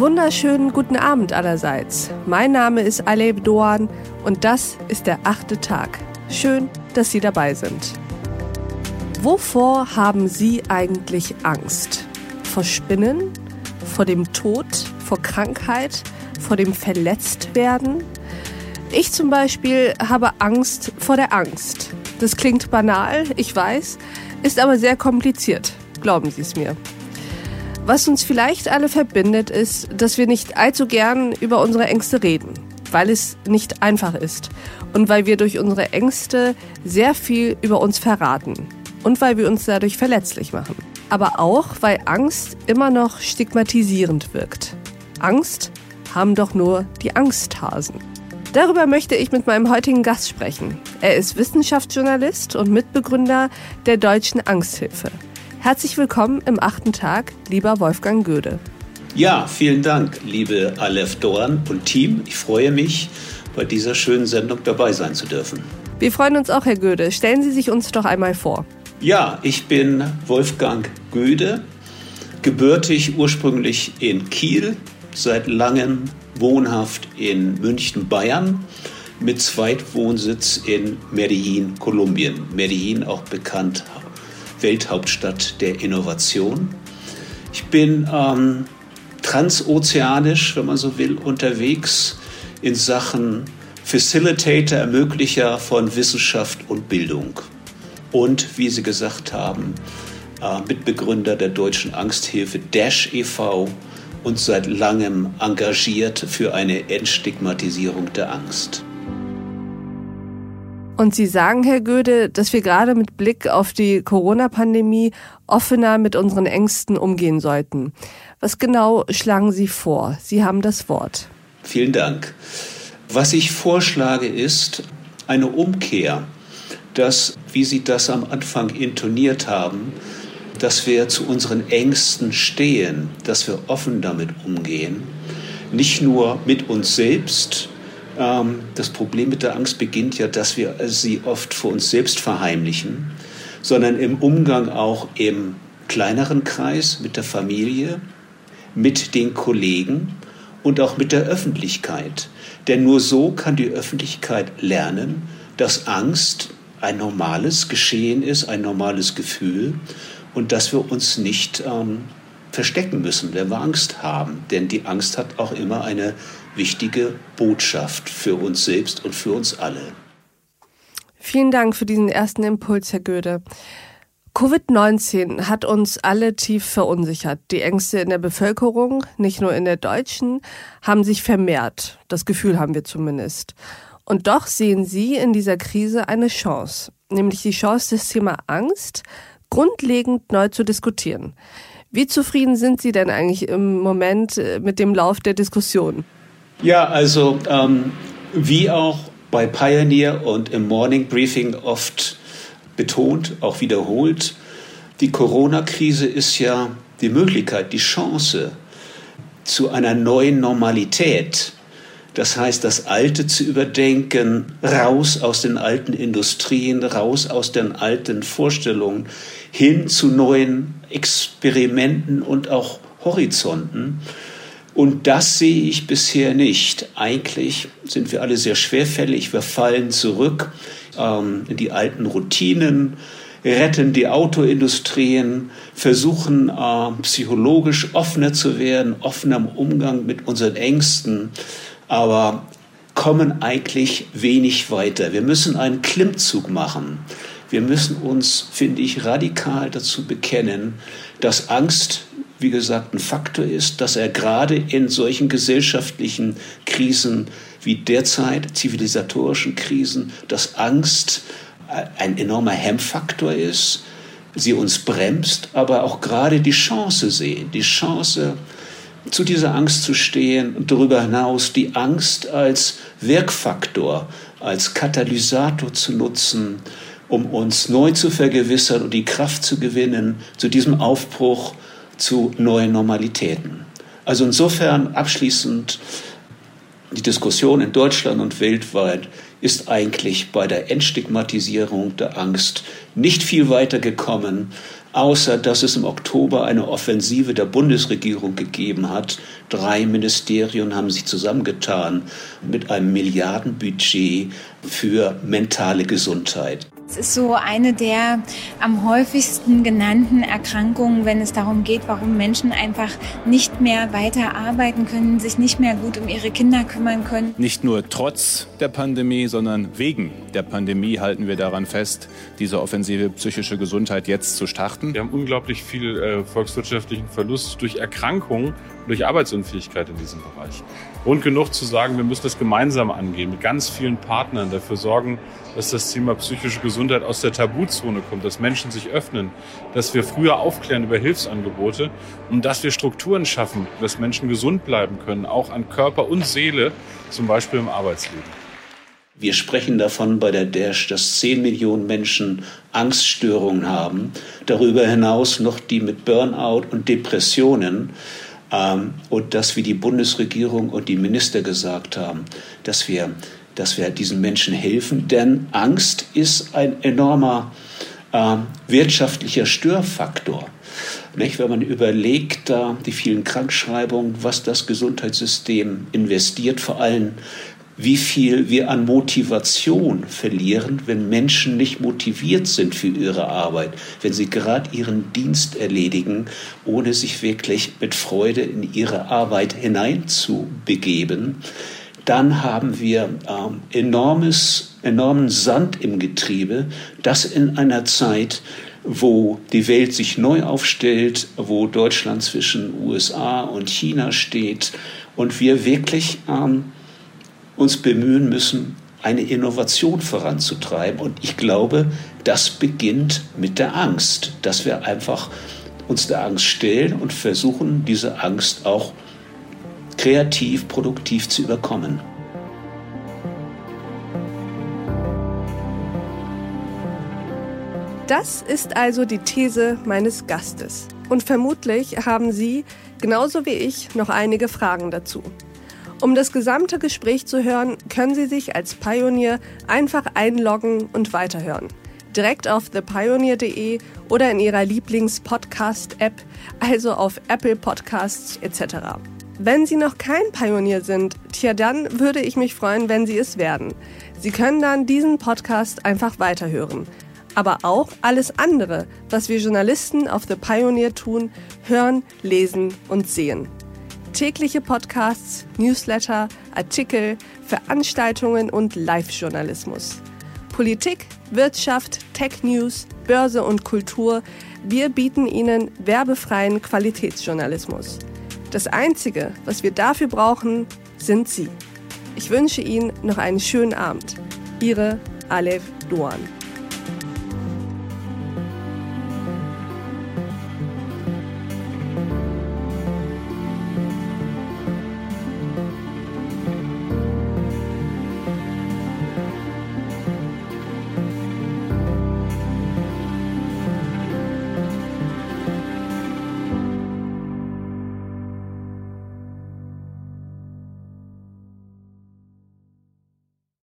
wunderschönen guten Abend allerseits. Mein Name ist Aleb Doan und das ist der achte Tag. Schön, dass Sie dabei sind. Wovor haben Sie eigentlich Angst? Vor Spinnen? Vor dem Tod? Vor Krankheit? Vor dem Verletztwerden? Ich zum Beispiel habe Angst vor der Angst. Das klingt banal, ich weiß, ist aber sehr kompliziert. Glauben Sie es mir. Was uns vielleicht alle verbindet, ist, dass wir nicht allzu gern über unsere Ängste reden, weil es nicht einfach ist und weil wir durch unsere Ängste sehr viel über uns verraten und weil wir uns dadurch verletzlich machen. Aber auch, weil Angst immer noch stigmatisierend wirkt. Angst haben doch nur die Angsthasen. Darüber möchte ich mit meinem heutigen Gast sprechen. Er ist Wissenschaftsjournalist und Mitbegründer der Deutschen Angsthilfe. Herzlich willkommen im achten Tag, lieber Wolfgang Göde. Ja, vielen Dank, liebe Aleph Dorn und Team. Ich freue mich, bei dieser schönen Sendung dabei sein zu dürfen. Wir freuen uns auch, Herr Göde. Stellen Sie sich uns doch einmal vor. Ja, ich bin Wolfgang Göde, gebürtig ursprünglich in Kiel, seit langem wohnhaft in München, Bayern, mit Zweitwohnsitz in Medellin, Kolumbien. Medellin auch bekannt Welthauptstadt der Innovation. Ich bin ähm, transozeanisch, wenn man so will, unterwegs in Sachen Facilitator, Ermöglicher von Wissenschaft und Bildung. Und, wie Sie gesagt haben, äh, Mitbegründer der Deutschen Angsthilfe Dash e.V. und seit langem engagiert für eine Entstigmatisierung der Angst. Und Sie sagen, Herr Göde, dass wir gerade mit Blick auf die Corona-Pandemie offener mit unseren Ängsten umgehen sollten. Was genau schlagen Sie vor? Sie haben das Wort. Vielen Dank. Was ich vorschlage, ist eine Umkehr, dass, wie Sie das am Anfang intoniert haben, dass wir zu unseren Ängsten stehen, dass wir offen damit umgehen, nicht nur mit uns selbst, das Problem mit der Angst beginnt ja, dass wir sie oft vor uns selbst verheimlichen, sondern im Umgang auch im kleineren Kreis mit der Familie, mit den Kollegen und auch mit der Öffentlichkeit. Denn nur so kann die Öffentlichkeit lernen, dass Angst ein normales Geschehen ist, ein normales Gefühl und dass wir uns nicht ähm, verstecken müssen, wenn wir Angst haben. Denn die Angst hat auch immer eine wichtige Botschaft für uns selbst und für uns alle. Vielen Dank für diesen ersten Impuls, Herr Göde. Covid-19 hat uns alle tief verunsichert. Die Ängste in der Bevölkerung, nicht nur in der deutschen, haben sich vermehrt. Das Gefühl haben wir zumindest. Und doch sehen Sie in dieser Krise eine Chance, nämlich die Chance, das Thema Angst grundlegend neu zu diskutieren. Wie zufrieden sind Sie denn eigentlich im Moment äh, mit dem Lauf der Diskussion? Ja, also ähm, wie auch bei Pioneer und im Morning Briefing oft betont, auch wiederholt, die Corona-Krise ist ja die Möglichkeit, die Chance zu einer neuen Normalität. Das heißt, das Alte zu überdenken, raus aus den alten Industrien, raus aus den alten Vorstellungen, hin zu neuen Experimenten und auch Horizonten. Und das sehe ich bisher nicht. Eigentlich sind wir alle sehr schwerfällig. Wir fallen zurück ähm, in die alten Routinen, retten die Autoindustrien, versuchen äh, psychologisch offener zu werden, offener im Umgang mit unseren Ängsten, aber kommen eigentlich wenig weiter. Wir müssen einen Klimmzug machen. Wir müssen uns, finde ich, radikal dazu bekennen, dass Angst wie gesagt, ein Faktor ist, dass er gerade in solchen gesellschaftlichen Krisen wie derzeit, zivilisatorischen Krisen, dass Angst ein enormer Hemmfaktor ist, sie uns bremst, aber auch gerade die Chance sehen, die Chance, zu dieser Angst zu stehen und darüber hinaus die Angst als Wirkfaktor, als Katalysator zu nutzen, um uns neu zu vergewissern und die Kraft zu gewinnen zu diesem Aufbruch zu neuen Normalitäten. Also insofern abschließend die Diskussion in Deutschland und weltweit ist eigentlich bei der Entstigmatisierung der Angst nicht viel weiter gekommen, außer dass es im Oktober eine Offensive der Bundesregierung gegeben hat. Drei Ministerien haben sich zusammengetan mit einem Milliardenbudget für mentale Gesundheit. Es ist so eine der am häufigsten genannten Erkrankungen, wenn es darum geht, warum Menschen einfach nicht mehr weiter arbeiten können, sich nicht mehr gut um ihre Kinder kümmern können. Nicht nur trotz der Pandemie, sondern wegen der Pandemie halten wir daran fest, diese offensive psychische Gesundheit jetzt zu starten. Wir haben unglaublich viel äh, volkswirtschaftlichen Verlust durch Erkrankungen, durch Arbeitsunfähigkeit in diesem Bereich. Grund genug zu sagen, wir müssen das gemeinsam angehen, mit ganz vielen Partnern dafür sorgen, dass das Thema psychische Gesundheit aus der Tabuzone kommt, dass Menschen sich öffnen, dass wir früher aufklären über Hilfsangebote und dass wir Strukturen schaffen, dass Menschen gesund bleiben können, auch an Körper und Seele, zum Beispiel im Arbeitsleben. Wir sprechen davon bei der DASH, dass 10 Millionen Menschen Angststörungen haben, darüber hinaus noch die mit Burnout und Depressionen. Ähm, und dass, wie die Bundesregierung und die Minister gesagt haben, dass wir, dass wir diesen Menschen helfen. Denn Angst ist ein enormer äh, wirtschaftlicher Störfaktor. Nicht? Wenn man überlegt, da die vielen Krankschreibungen, was das Gesundheitssystem investiert, vor allem wie viel wir an Motivation verlieren, wenn Menschen nicht motiviert sind für ihre Arbeit, wenn sie gerade ihren Dienst erledigen, ohne sich wirklich mit Freude in ihre Arbeit hineinzubegeben, dann haben wir ähm, enormes, enormen Sand im Getriebe, das in einer Zeit, wo die Welt sich neu aufstellt, wo Deutschland zwischen USA und China steht und wir wirklich ähm, uns bemühen müssen, eine Innovation voranzutreiben. Und ich glaube, das beginnt mit der Angst, dass wir einfach uns der Angst stellen und versuchen, diese Angst auch kreativ, produktiv zu überkommen. Das ist also die These meines Gastes. Und vermutlich haben Sie, genauso wie ich, noch einige Fragen dazu. Um das gesamte Gespräch zu hören, können Sie sich als Pioneer einfach einloggen und weiterhören. Direkt auf thepioneer.de oder in Ihrer Lieblings-Podcast-App, also auf Apple Podcasts etc. Wenn Sie noch kein Pionier sind, tja, dann würde ich mich freuen, wenn Sie es werden. Sie können dann diesen Podcast einfach weiterhören. Aber auch alles andere, was wir Journalisten auf The Pioneer tun, hören, lesen und sehen tägliche Podcasts, Newsletter, Artikel, Veranstaltungen und Live-Journalismus. Politik, Wirtschaft, Tech News, Börse und Kultur. Wir bieten Ihnen werbefreien Qualitätsjournalismus. Das Einzige, was wir dafür brauchen, sind Sie. Ich wünsche Ihnen noch einen schönen Abend. Ihre Alev Duan.